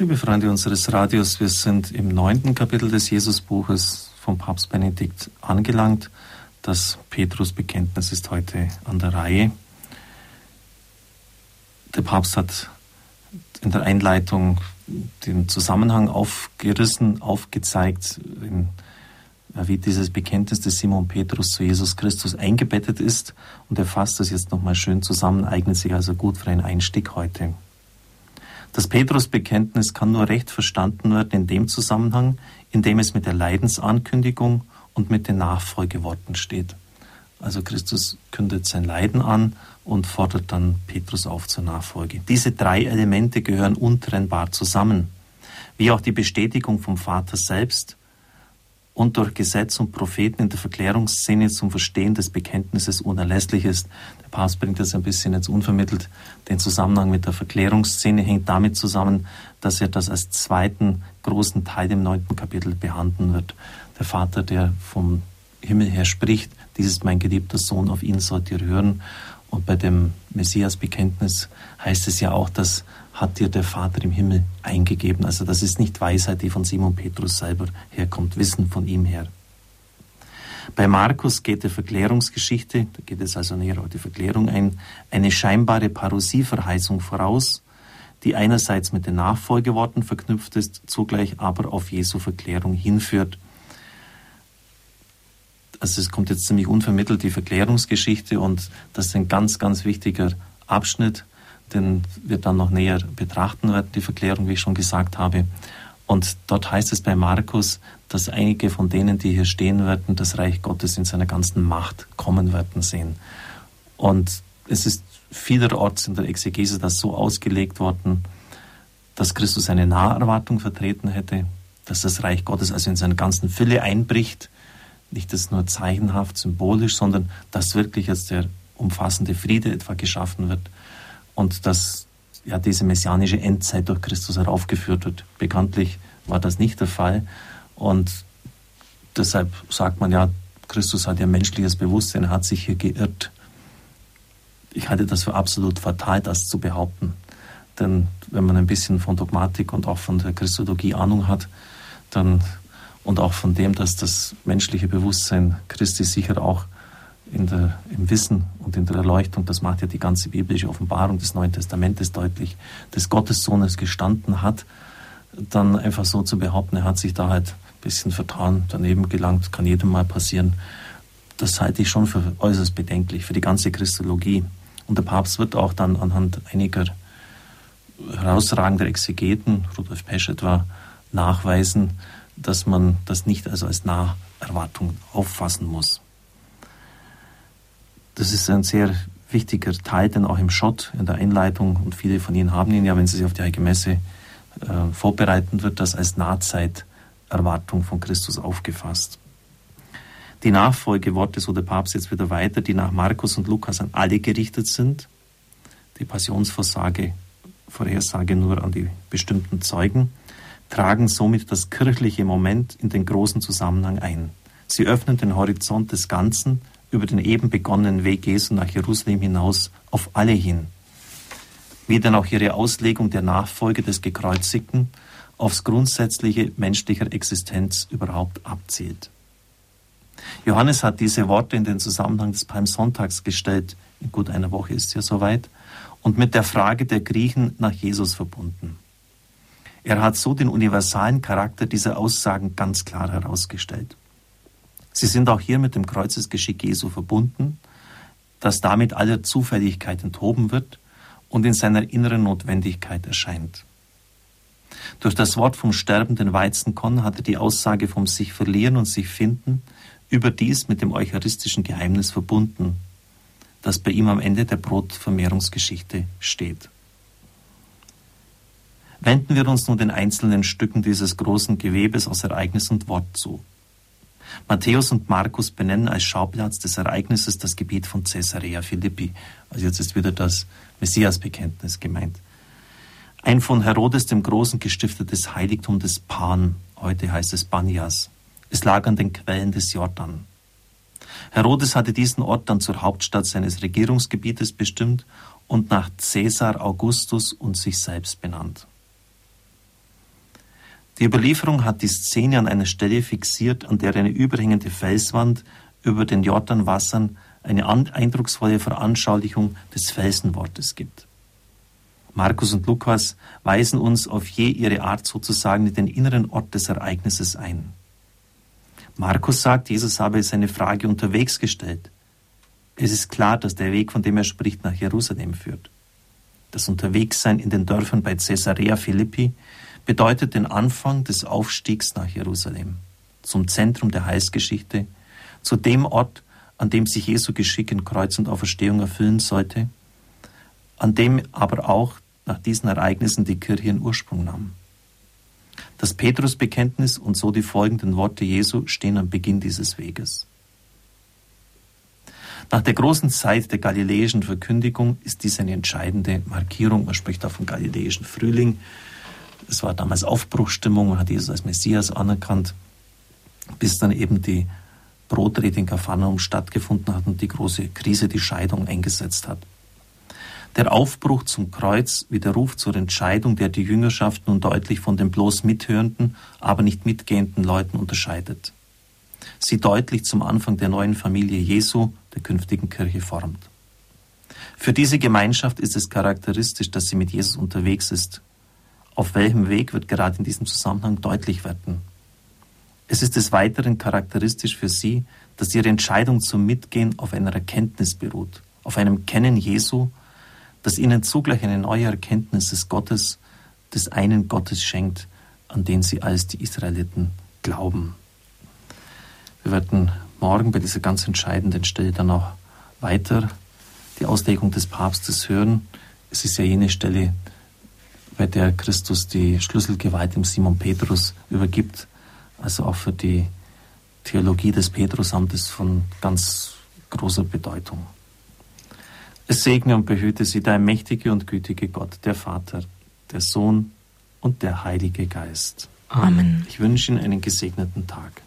Liebe Freunde unseres Radios, wir sind im neunten Kapitel des Jesusbuches vom Papst Benedikt angelangt. Das Petrusbekenntnis ist heute an der Reihe. Der Papst hat in der Einleitung den Zusammenhang aufgerissen, aufgezeigt, in, wie dieses Bekenntnis des Simon Petrus zu Jesus Christus eingebettet ist. Und er fasst das jetzt nochmal schön zusammen, eignet sich also gut für einen Einstieg heute. Das Petrusbekenntnis kann nur recht verstanden werden in dem Zusammenhang, in dem es mit der Leidensankündigung und mit den Nachfolgeworten steht. Also Christus kündet sein Leiden an und fordert dann Petrus auf zur Nachfolge. Diese drei Elemente gehören untrennbar zusammen, wie auch die Bestätigung vom Vater selbst und durch Gesetz und Propheten in der Verklärungsszene zum Verstehen des Bekenntnisses unerlässlich ist. Der Papst bringt das ein bisschen jetzt unvermittelt. Den Zusammenhang mit der Verklärungsszene hängt damit zusammen, dass er das als zweiten großen Teil im neunten Kapitel behandeln wird. Der Vater, der vom Himmel her spricht, dies ist mein geliebter Sohn, auf ihn sollt ihr hören. Und bei dem Messias-Bekenntnis heißt es ja auch, dass hat dir der Vater im Himmel eingegeben. Also das ist nicht Weisheit, die von Simon Petrus selber herkommt, Wissen von ihm her. Bei Markus geht der Verklärungsgeschichte, da geht es also näher auf die Verklärung ein, eine scheinbare Parosieverheißung voraus, die einerseits mit den Nachfolgeworten verknüpft ist, zugleich aber auf Jesu Verklärung hinführt. Also es kommt jetzt ziemlich unvermittelt die Verklärungsgeschichte und das ist ein ganz, ganz wichtiger Abschnitt den wir dann noch näher betrachten werden, die Verklärung, wie ich schon gesagt habe. Und dort heißt es bei Markus, dass einige von denen, die hier stehen werden, das Reich Gottes in seiner ganzen Macht kommen werden sehen. Und es ist vielerorts in der Exegese das so ausgelegt worden, dass Christus eine Naherwartung vertreten hätte, dass das Reich Gottes also in seiner ganzen Fülle einbricht, nicht das nur zeichenhaft, symbolisch, sondern dass wirklich jetzt der umfassende Friede etwa geschaffen wird und dass ja diese messianische Endzeit durch Christus heraufgeführt wird. Bekanntlich war das nicht der Fall und deshalb sagt man ja, Christus hat ja menschliches Bewusstsein, er hat sich hier geirrt. Ich halte das für absolut fatal, das zu behaupten. Denn wenn man ein bisschen von Dogmatik und auch von der Christologie Ahnung hat, dann und auch von dem, dass das menschliche Bewusstsein Christi sicher auch der, im Wissen und in der Erleuchtung, das macht ja die ganze biblische Offenbarung des Neuen Testamentes deutlich, des Gottessohnes gestanden hat, dann einfach so zu behaupten, er hat sich da halt ein bisschen vertan, daneben gelangt, kann jedem mal passieren, das halte ich schon für äußerst bedenklich, für die ganze Christologie. Und der Papst wird auch dann anhand einiger herausragender Exegeten, Rudolf Pesch etwa, nachweisen, dass man das nicht also als Naherwartung auffassen muss. Das ist ein sehr wichtiger Teil, denn auch im Schott, in der Einleitung, und viele von Ihnen haben ihn ja, wenn sie sich auf die Heilige Messe äh, vorbereiten, wird das als Nahzeiterwartung von Christus aufgefasst. Die Nachfolgeworte, so der Papst jetzt wieder weiter, die nach Markus und Lukas an alle gerichtet sind, die Passionsvorsage, Vorhersage nur an die bestimmten Zeugen, tragen somit das kirchliche Moment in den großen Zusammenhang ein. Sie öffnen den Horizont des Ganzen über den eben begonnenen Weg Jesu nach Jerusalem hinaus auf alle hin. Wie dann auch ihre Auslegung der Nachfolge des Gekreuzigten aufs grundsätzliche menschlicher Existenz überhaupt abzielt. Johannes hat diese Worte in den Zusammenhang des Palmsonntags gestellt, in gut einer Woche ist es ja soweit, und mit der Frage der Griechen nach Jesus verbunden. Er hat so den universalen Charakter dieser Aussagen ganz klar herausgestellt. Sie sind auch hier mit dem Kreuzesgeschick Jesu verbunden, das damit aller Zufälligkeit enthoben wird und in seiner inneren Notwendigkeit erscheint. Durch das Wort vom sterbenden Weizenkorn hat er die Aussage vom sich verlieren und sich finden überdies mit dem eucharistischen Geheimnis verbunden, das bei ihm am Ende der Brotvermehrungsgeschichte steht. Wenden wir uns nun den einzelnen Stücken dieses großen Gewebes aus Ereignis und Wort zu. Matthäus und Markus benennen als Schauplatz des Ereignisses das Gebiet von Caesarea Philippi. Also jetzt ist wieder das Messiasbekenntnis gemeint. Ein von Herodes dem Großen gestiftetes Heiligtum des Pan, heute heißt es Banias. Es lag an den Quellen des Jordan. Herodes hatte diesen Ort dann zur Hauptstadt seines Regierungsgebietes bestimmt und nach Caesar Augustus und sich selbst benannt. Die Überlieferung hat die Szene an einer Stelle fixiert, an der eine überhängende Felswand über den Jordanwassern eine eindrucksvolle Veranschaulichung des Felsenwortes gibt. Markus und Lukas weisen uns auf je ihre Art sozusagen in den inneren Ort des Ereignisses ein. Markus sagt, Jesus habe seine Frage unterwegs gestellt. Es ist klar, dass der Weg, von dem er spricht, nach Jerusalem führt. Das Unterwegssein in den Dörfern bei Caesarea Philippi bedeutet den Anfang des Aufstiegs nach Jerusalem, zum Zentrum der Heilsgeschichte, zu dem Ort, an dem sich Jesu Geschick in Kreuz und Auferstehung erfüllen sollte, an dem aber auch nach diesen Ereignissen die Kirche ihren Ursprung nahm. Das Petrusbekenntnis und so die folgenden Worte Jesu stehen am Beginn dieses Weges. Nach der großen Zeit der galiläischen Verkündigung ist dies eine entscheidende Markierung. Man spricht auch vom galiläischen Frühling. Es war damals Aufbruchstimmung, man hat Jesus als Messias anerkannt, bis dann eben die Brotrede in Kapharnaum stattgefunden hat und die große Krise, die Scheidung eingesetzt hat. Der Aufbruch zum Kreuz wie der Ruf zur Entscheidung, der die Jüngerschaft nun deutlich von den bloß mithörenden, aber nicht mitgehenden Leuten unterscheidet. Sie deutlich zum Anfang der neuen Familie Jesu, der künftigen Kirche, formt. Für diese Gemeinschaft ist es charakteristisch, dass sie mit Jesus unterwegs ist. Auf welchem Weg wird gerade in diesem Zusammenhang deutlich werden. Es ist des Weiteren charakteristisch für sie, dass ihre Entscheidung zum Mitgehen auf einer Erkenntnis beruht, auf einem Kennen Jesu das ihnen zugleich eine neue Erkenntnis des Gottes, des einen Gottes schenkt, an den sie als die Israeliten glauben. Wir werden morgen bei dieser ganz entscheidenden Stelle dann noch weiter die Auslegung des Papstes hören. Es ist ja jene Stelle, bei der Christus die Schlüsselgewalt dem Simon Petrus übergibt, also auch für die Theologie des Petrusamtes von ganz großer Bedeutung. Es segne und behüte sie der mächtige und gütige Gott, der Vater, der Sohn und der Heilige Geist. Amen. Ich wünsche Ihnen einen gesegneten Tag.